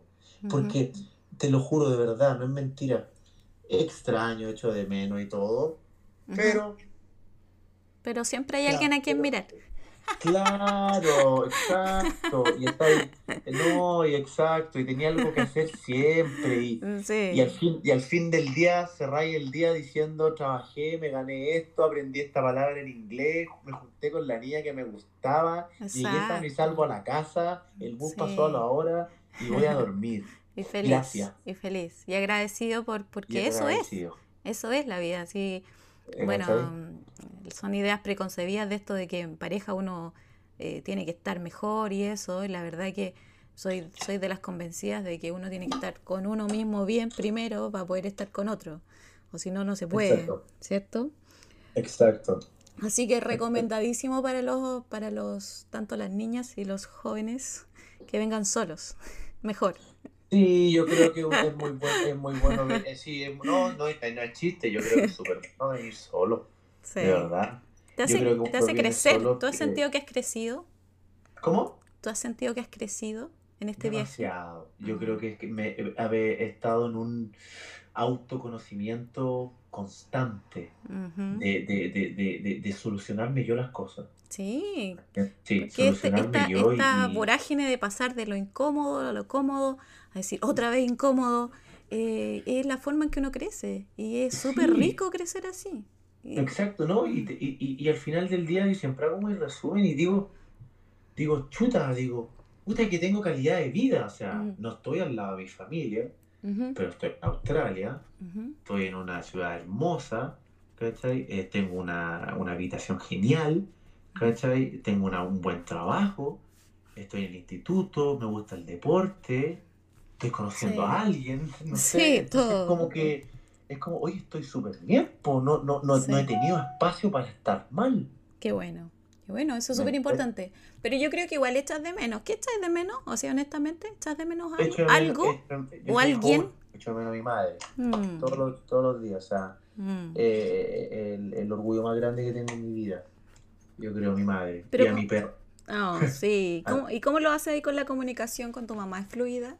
Porque, te lo juro de verdad, no es mentira. Extraño, hecho de menos y todo. Pero. Pero siempre hay alguien a quien mirar. Claro, exacto. Y está ahí, no, y exacto, y tenía algo que hacer siempre. Y, y, al, fin, y al fin del día cerráis el día diciendo, trabajé, me gané esto, aprendí esta palabra en inglés, me junté con la niña que me gustaba, llegué sano y salvo a la casa, el bus pasó a la hora, y voy a dormir. y feliz. Gracias. Y feliz. Y agradecido por, porque eso es. Eso es la vida. Así, bueno, son ideas preconcebidas de esto de que en pareja uno eh, tiene que estar mejor y eso. Y la verdad que soy, soy de las convencidas de que uno tiene que estar con uno mismo bien primero para poder estar con otro. O si no, no se puede. ¿Cierto? Exacto. Así que recomendadísimo para los, para los, tanto las niñas y los jóvenes que vengan solos mejor. Sí, yo creo que es muy, bueno, es muy bueno. Eh, sí, no, no, no, es chiste, yo creo que es súper bueno ir solo. Sí. De verdad. Te hace, crecer. ¿Tú has sentido que has crecido? ¿Cómo? ¿Tú has sentido que has crecido? en este viaje? Demasiado. Yo Ah. creo que, es que me, he estado en un autoconocimiento constante de, de, de- de solucionarme yo las cosas. Sí, Sí, este- esta, yo esta y... vorágine de pasar de lo incómodo a lo cómodo, a decir otra vez incómodo, eh, es la forma en que uno crece. Y es súper Sí. rico crecer así. Exacto, ¿no? Y, y, y- al final del día yo siempre hago mi resumen y digo, digo, chuta, digo, puta que tengo calidad de vida, o sea, no estoy al lado de mi familia, pero estoy en Australia, estoy en una ciudad hermosa, ¿cachai? Eh, tengo una, una habitación genial, ¿cachai? Tengo una- un buen trabajo, estoy en el instituto, me gusta el deporte, estoy conociendo Sí. a alguien, no Sí, sé, entonces todo. es como que, es como, oye, estoy súper bien, po, no, no, no, Sí. no he tenido espacio para estar mal. Qué bueno. Qué bueno, eso es súper importante. Pero yo creo que igual echas de menos. ¿Qué echas de menos? O sea, honestamente, ¿echas de menos algo? ¿Algo? ¿O alguien? joven, Echo de menos a mi madre, Mm, todos los, todos los días, o sea, mm. eh, el, el orgullo más grande que tengo en mi vida, yo creo a mi madre Pero y a mi perro. Oh, sí. Ah. ¿Cómo- ¿Y cómo lo haces ahí con la comunicación con tu mamá? ¿Es fluida?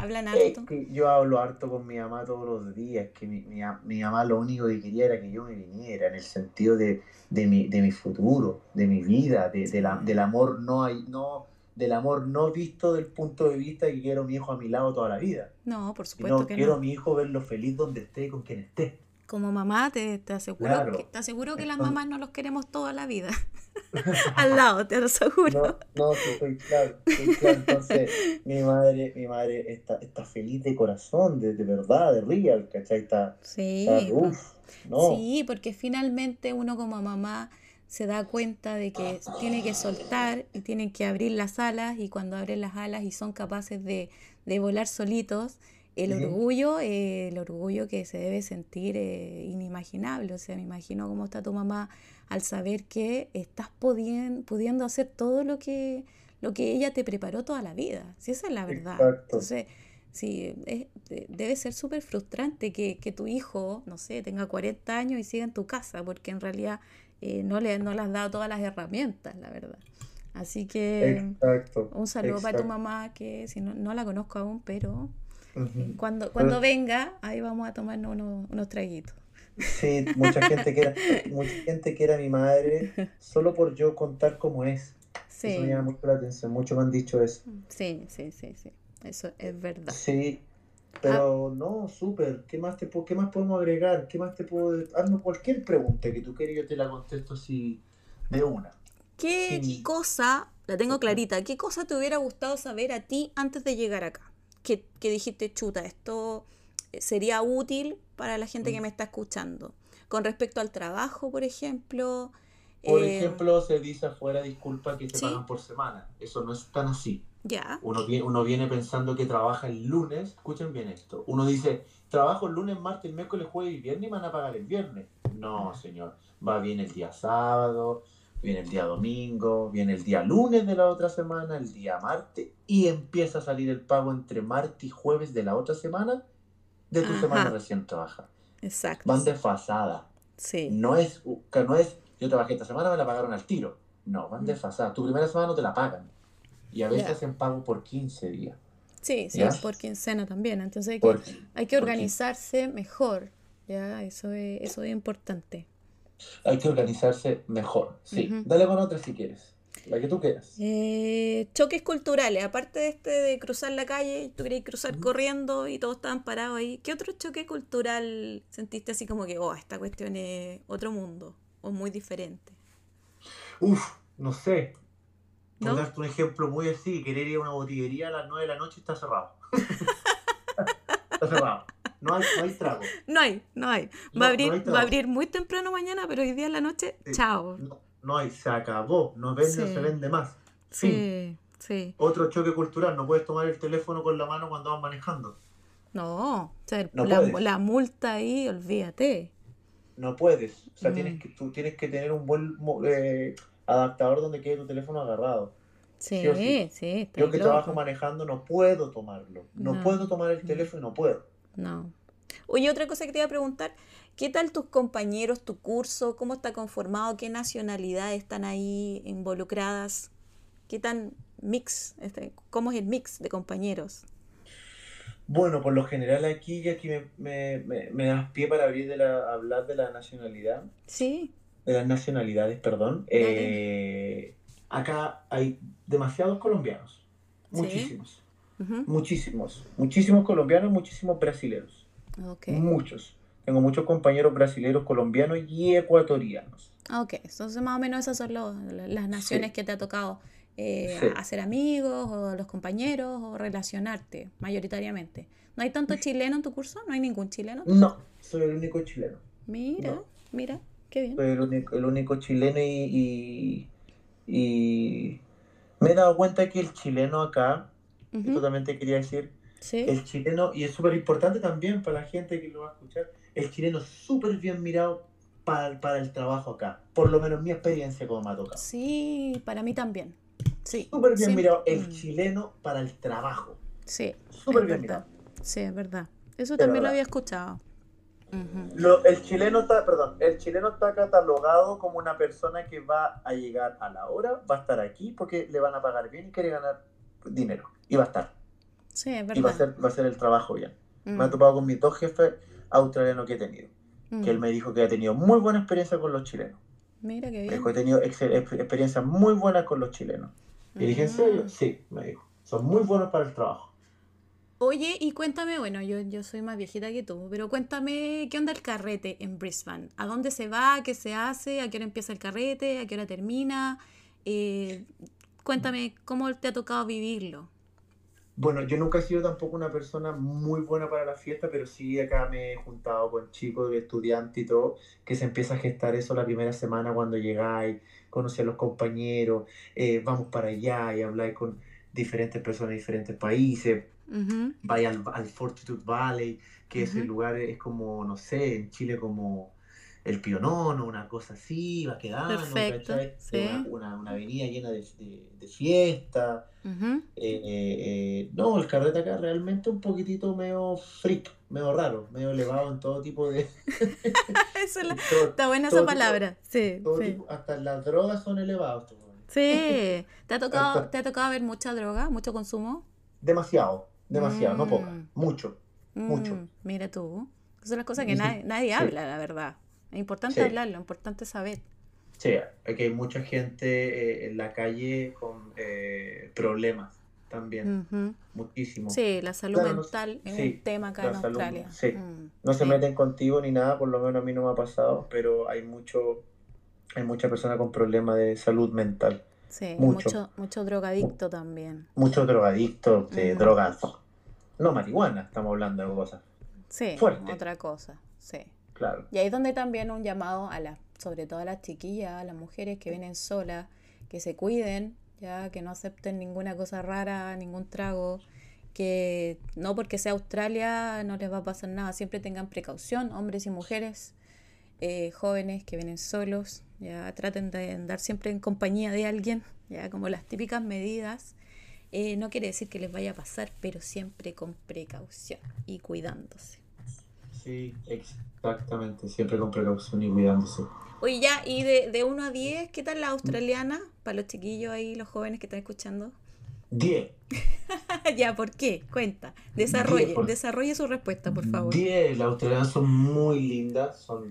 ¿Hablan Es harto? que yo hablo harto con mi mamá todos los días, que mi, mi, mi mamá lo único que quería era que yo me viniera, en el sentido de, de, mi, de mi futuro, de mi vida, de, de la- del amor no hay, no, del amor no visto del punto de vista de que quiero a mi hijo a mi lado toda la vida, No, por supuesto que quiero a no. mi hijo verlo feliz donde esté y con quien esté. Como mamá, te, te aseguro, Claro. que, te aseguro que las mamás no los queremos toda la vida. Al lado, te lo aseguro. No, no, estoy claro, estoy claro. Entonces, mi madre, mi madre está, está feliz de corazón, de, de verdad, de real, ¿cachai? Está, Sí. está uff, no. Sí, porque finalmente uno como mamá se da cuenta de que tiene que soltar y tiene que abrir las alas y cuando abren las alas y son capaces de, de volar solitos, el orgullo, eh, el orgullo que se debe sentir eh, inimaginable. O sea, me imagino cómo está tu mamá al saber que estás pudiendo hacer todo lo que, lo que ella te preparó toda la vida. Si esa es la verdad. Exacto. Entonces, sí, es- de- debe ser súper frustrante que, que tu hijo, no sé, tenga 40 años y siga en tu casa, porque en realidad eh, no le, no le has dado todas las herramientas, la verdad. Así que Exacto. un saludo para tu mamá, que si no, no la conozco aún, pero Cuando, cuando venga, ahí vamos a tomarnos unos, unos traguitos. Sí, mucha gente que era, mucha gente que era mi madre, solo por yo contar cómo es. Sí, Eso me llama mucho la atención, muchos me han dicho eso. sí, sí, sí, sí. Eso es verdad. Sí, Ah. pero no, súper. ¿Qué más te qué más podemos agregar? ¿Qué más te puedo hazme cualquier pregunta que tú quieras, yo te la contesto así de una. ¿Qué Sí. cosa, la tengo clarita, qué cosa te hubiera gustado saber a ti antes de llegar acá? Que, que dijiste, chuta, esto eh, sería útil para la gente que Mm. me está escuchando. Con respecto al trabajo, por ejemplo. Por eh, ejemplo, se dice afuera, disculpa, que Sí. pagan por semana. Eso no es tan así. Ya. Uno viene, uno viene pensando que trabaja el lunes, escuchen bien esto, uno dice, trabajo el lunes, martes, miércoles, jueves y viernes y me van a pagar el viernes. No, señor, va bien el día sábado, viene el día domingo, viene el día lunes de la otra semana, el día martes y empieza a salir el pago entre martes y jueves de la otra semana de tu Ajá. semana recién trabaja. Exacto. Van desfasadas. Sí. No es, que no es, yo trabajé esta semana, me la pagaron al tiro. No, van Mm. desfasadas. Tu primera semana no te la pagan. Y a veces hacen pago por 15 días. Sí, sí, ¿Ya? por quincena también. Entonces hay que, Por- hay que por organizarse mejor. Ya, eso es, eso es importante. Hay que organizarse mejor. Sí. Dale con otra si quieres. La que tú quieras. Eh, choques culturales, aparte de este de cruzar la calle, tú querías cruzar corriendo y todos estaban parados ahí. ¿Qué otro choque cultural sentiste así como que, oh, esta cuestión es otro mundo o muy diferente? Uf, no sé. Por ¿No? darte un ejemplo muy así, querer ir a una botillería a las 9 de la noche y está cerrado. está cerrado. No hay, no hay trago. No hay, no hay. No, Va a no abrir, hay va a abrir muy temprano mañana, pero hoy día en la noche, Sí. chao. No, no hay, se acabó. No vende, Sí. se vende más. Fin. Sí, sí. Otro choque cultural, no puedes tomar el teléfono con la mano cuando vas manejando. No, o sea, No la, puedes. la multa ahí, olvídate. No puedes. O sea, Mm. tienes que, tú tienes que tener un buen eh, adaptador donde quede tu teléfono agarrado. Sí, Sí o sí, sí. está Yo que loco. trabajo manejando no puedo tomarlo. No, No. puedo tomar el teléfono y no puedo. No. Oye, otra cosa que te iba a preguntar, ¿qué tal tus compañeros, tu curso? ¿Cómo está conformado? ¿Qué nacionalidades están ahí involucradas? ¿Qué tan mix? Este, ¿Cómo es el mix de compañeros? Bueno, por lo general aquí, ya aquí me, me, me, das pie para abrir de la, hablar de la nacionalidad, Sí, de las nacionalidades, perdón. Eh, acá hay demasiados colombianos, Sí. Muchísimos, muchísimos, muchísimos colombianos, muchísimos brasileños, Ok. muchos. Tengo muchos compañeros brasileños, colombianos y ecuatorianos. Ok, entonces más o menos esas son las naciones Sí, que te ha tocado eh, sí. hacer amigos o los compañeros o relacionarte mayoritariamente. ¿No hay tanto chileno en tu curso? ¿No hay ningún chileno? No, soy el único chileno. Mira, No, mira, qué bien. soy el único, el único chileno y, y, y me he dado cuenta que el chileno acá, esto Ujú, también te quería decir, Sí, el chileno, y es súper importante también para la gente que lo va a escuchar, el chileno súper bien mirado para, para el trabajo acá, por lo menos mi experiencia como me ha tocado. sí, para mí también. Sí, Súper bien sí, mirado el mm, chileno para el trabajo, sí, súper bien verdad. mirado, Sí, es verdad. Eso de también lo verdad. había escuchado. Ujú. Lo- el chileno está, perdón, el chileno está catalogado como una persona que va a llegar a la hora, va a estar aquí porque le van a pagar bien y quiere ganar dinero. Y va a estar. Sí, es Y va a verdad. hacer, va a hacer el trabajo bien. Me ha Mm, topado con mis dos jefes australianos que he tenido. Que él mm. me dijo que ha tenido muy buena experiencia con los chilenos. Mira qué Me bien. dijo, he tenido ex- ex- experiencias muy buenas con los chilenos. Y dije, ¿en serio? Mm. Sí, me dijo. Son muy buenos para el trabajo. Oye, y cuéntame, bueno, yo, yo soy más viejita que tú, pero cuéntame, ¿qué onda el carrete en Brisbane? ¿A dónde se va? ¿Qué se hace? ¿A qué hora empieza el carrete? ¿A qué hora termina? Eh, cuéntame, ¿cómo te ha tocado vivirlo? Bueno, yo nunca he sido tampoco una persona muy buena para la fiesta, pero sí acá me he juntado con chicos, estudiantes y todo, que se empieza a gestar eso la primera semana cuando llegáis, conocer a los compañeros, eh, vamos para allá y habláis con diferentes personas de diferentes países, Ujú, vais al, al Fortitude Valley, que ese ujú, lugar es como, no sé, en Chile como el Pionono, una cosa así, va quedando, una, una, una avenida llena de, de, de fiesta. ujú. Eh, eh, no, el carrete acá realmente un poquitito medio freak, medio raro, medio elevado en todo tipo de... Esa es la- en todo, Está buena esa tipo, palabra, sí, sí. tipo, hasta las drogas son elevados. Sí, ¿te ha tocado, Hasta- te ha tocado ver mucha droga, mucho consumo? demasiado, demasiado, no poca, Mm, mucho, mucho. mm, mira tú. Son las cosas que nadie, nadie sí, habla, la verdad. Es importante sí. hablarlo, es importante saber. Sí, aquí hay mucha gente eh, en la calle con eh, problemas también, Ujú. muchísimo. Sí, la salud Claro, no, mental es un sí, tema acá en salud, Australia. sí. Mm, No se sí, meten contigo ni nada, por lo menos a mí no me ha pasado, pero hay mucho, hay mucha persona con problemas de salud mental. sí, Mucho. mucho, mucho drogadicto también. Muchos drogadictos de Mm, drogas. No marihuana, estamos hablando de cosas sí, fuertes, otra cosa, sí. Y ahí es donde también un llamado a las, sobre todo a las chiquillas, a las mujeres que vienen solas, que se cuiden, ya, que no acepten ninguna cosa rara, ningún trago, que no porque sea Australia no les va a pasar nada, siempre tengan precaución, hombres y mujeres, eh, jóvenes que vienen solos, ya traten de andar siempre en compañía de alguien, ya como las típicas medidas. Eh, no quiere decir que les vaya a pasar, pero siempre con precaución y cuidándose. Sí, exactamente, siempre con precaución y cuidándose. Oye, ya, y de, de 1 a 10, ¿qué tal la australiana? Para los chiquillos ahí, los jóvenes que están escuchando. 10, ya, ¿por qué? Cuenta. 10, Desarrolle, por- desarrolle su respuesta, por favor. 10, las australianas son muy lindas, son,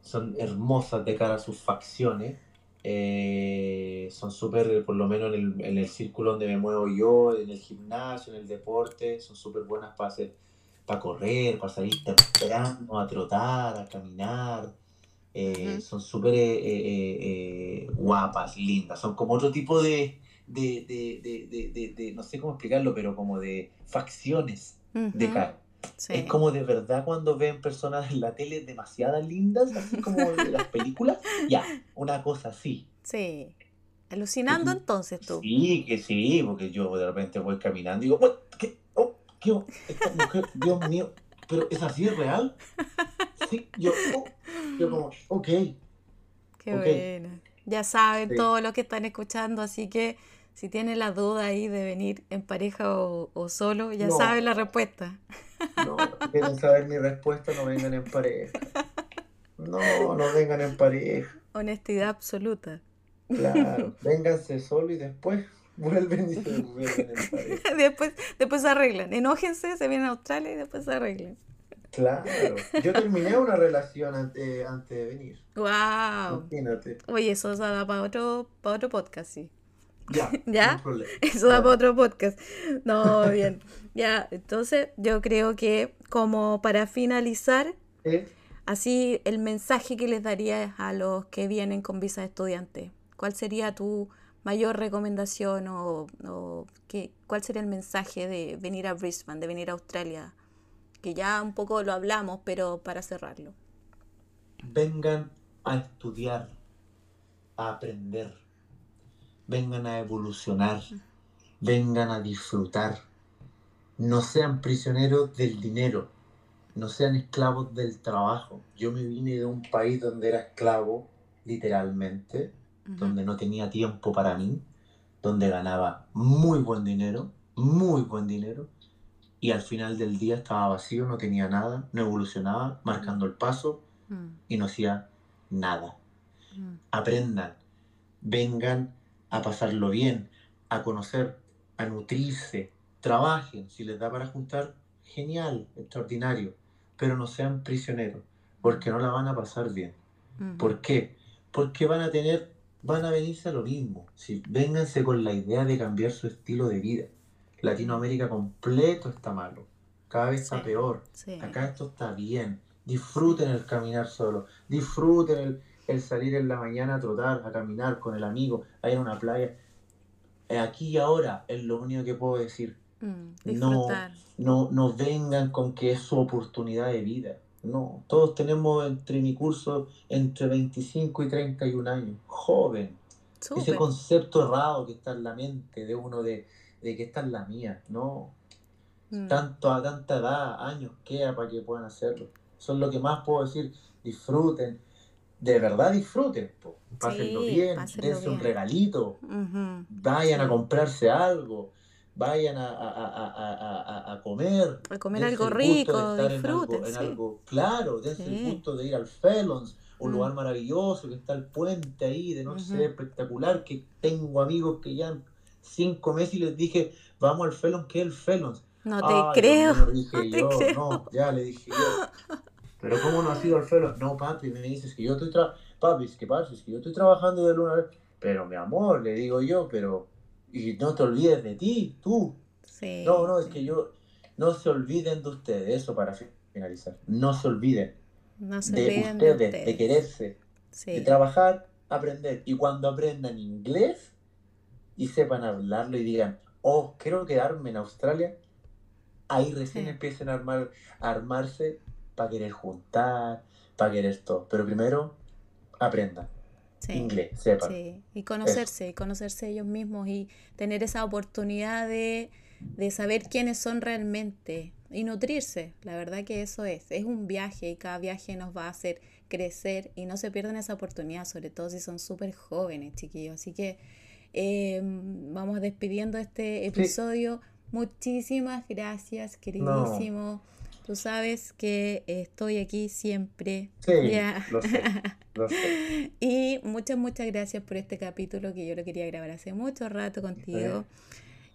son hermosas de cara a sus facciones. eh, son súper, por lo menos en el, en el círculo donde me muevo yo, en el gimnasio, en el deporte, son súper buenas para hacer, para correr, para salir temprano, a trotar, a caminar. eh, Ujú. son súper eh, eh, eh, guapas, lindas. Son como otro tipo de, de, de, de, de, de- de- no sé cómo explicarlo, pero como de facciones de Ujú, cara. Sí. Es como de verdad cuando ven personas en la tele demasiadas lindas, así como de las películas. Ya, una cosa así. Sí. Alucinando entonces tú. Sí, que sí, porque yo de repente voy caminando y digo, "What? ¿qué? ¿Qué? Esta mujer, Dios mío, pero ¿es así, es real? Sí, yo, oh, yo como, ok, Qué ok. buena. Ya saben Sí. todos los que están escuchando, así que si tienen la duda ahí de venir en pareja o, o solo, ya No. saben la respuesta. No, si quieren saber mi respuesta, no vengan en pareja. No, no vengan en pareja. Honestidad absoluta. Claro, vénganse solo y después Vuelven y se vuelven en pareja. después, después se arreglan. Enójense, se vienen a Australia y después se arreglan. Claro. Yo terminé una relación antes, antes de venir. ¡Wow! Imagínate. Oye, eso da para otro, para otro podcast, sí. Ya. ¿Ya? no. Eso da para otro podcast. No, bien. Ya, entonces yo creo que como para finalizar, ¿Eh? así el mensaje que les darías a los que vienen con visa de estudiante, ¿cuál sería tu mayor recomendación o, o qué, cuál sería el mensaje de venir a Brisbane, de venir a Australia? Que ya un poco lo hablamos, pero para cerrarlo. Vengan a estudiar, a aprender. Vengan a evolucionar. Vengan a disfrutar. No sean prisioneros del dinero. No sean esclavos del trabajo. Yo me vine de un país donde era esclavo, literalmente, donde no tenía tiempo para mí, donde ganaba muy buen dinero, muy buen dinero, y al final del día estaba vacío, no tenía nada, no evolucionaba, marcando el paso Mm, y no hacía nada. mm, Aprendan, vengan a pasarlo bien, a conocer, a nutrirse, trabajen, si les da para juntar, genial, extraordinario, pero no sean prisioneros, porque no la van a pasar bien. mm. ¿Por qué? Porque van a tener, van a venirse a lo mismo. Si vénganse con la idea de cambiar su estilo de vida. Latinoamérica completo está malo, cada vez está Sí. peor. Sí. Acá esto está bien. Disfruten el caminar solo. Disfruten el, el salir en la mañana a trotar, a caminar con el amigo, a ir a una playa. Eh, Aquí y ahora es lo único que puedo decir. Mm, No, no, no vengan con que es su oportunidad de vida. No, todos tenemos entre mi curso entre 25 y 31 años. Joven. Ese concepto errado que está en la mente de uno de, de que esta es la mía. No, Mm, tanto a tanta edad, años queda para que puedan hacerlo. Eso es lo que más puedo decir. Disfruten, de verdad disfruten. po. Pásenlo Sí, bien, pásenlo dense un regalito, vayan a comprarse algo, vayan a, a- a- a- comer. A comer algo rico, en algo- disfruten, en sí. algo, claro, dense Sí. el gusto de ir al Felons, un Mm. lugar maravilloso que está el puente ahí, de no Ujú. sé, espectacular, que tengo amigos que ya cinco meses y les dije, vamos al Felons, ¿qué es el Felons? No te Ay, creo. Dije no te yo, creo. no, ya le dije yo. Pero ¿cómo no has ido al Felons? No, papi, me dices que yo estoy tra papi, es que pasa, es que yo estoy trabajando de luna. Pero mi amor, le digo yo, pero y no te olvides de ti, tú. Sí, No, no, es sí. que yo no se olviden de ustedes, eso para fi- finalizar. No se olviden No se de olviden de ustedes, de ustedes. quererse, de trabajar, aprender. Y cuando aprendan inglés y sepan hablarlo y digan, oh, quiero quedarme en Australia, ahí recién empiecen a, armar, a armarse para querer juntar, para querer todo. Pero primero, aprendan Sí. inglés, sepan. Sí, y conocerse, conocerse ellos mismos y tener esa oportunidad de, de saber quiénes son realmente y nutrirse. La verdad que eso es, es un viaje y cada viaje nos va a hacer crecer y no se pierdan esa oportunidad, sobre todo si son súper jóvenes, chiquillos. Así que eh, vamos despidiendo este episodio. Muchísimas gracias, queridísimo. Tú sabes que estoy aquí siempre. Sí, Ya. lo sé, sé. Y muchas, muchas gracias por este capítulo que yo lo quería grabar hace mucho rato contigo.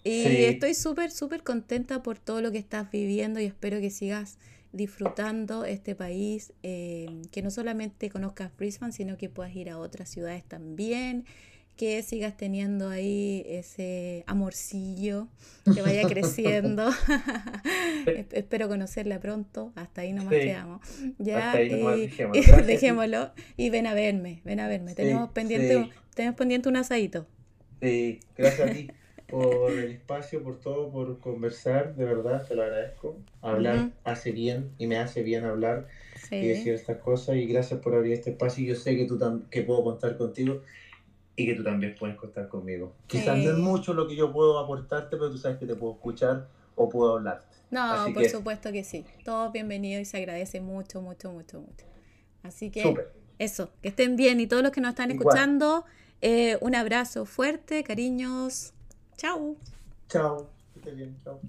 Y Sí. estoy súper, súper contenta por todo lo que estás viviendo y espero que sigas disfrutando este país, eh, que no solamente conozcas Brisbane, sino que puedas ir a otras ciudades también, que sigas teniendo ahí ese amorcillo, que vaya creciendo. Es- espero conocerla pronto, hasta ahí nomás Sí. quedamos. Ya, Hasta ahí nomás y- dejémoslo. y dejémoslo y ven a verme, ven a verme. Sí, tenemos pendiente, sí. tenemos pendiente un asadito. Sí, gracias a ti por el espacio, por todo, por conversar, de verdad, te lo agradezco. Hablar Ujú. hace bien y me hace bien hablar y decir estas cosas y gracias por abrir este espacio. Yo sé que tú que puedo contar contigo y que tú también puedes contar conmigo. Quizás no es mucho lo que yo puedo aportarte, pero tú sabes que te puedo escuchar o puedo hablarte. No, Así por que- supuesto que sí. Todos bienvenidos y se agradece mucho, mucho, mucho, mucho. Así que Súper. eso, que estén bien y todos los que nos están Igual. escuchando, eh, un abrazo fuerte, cariños. Chao. Chao. Que estés bien, chao.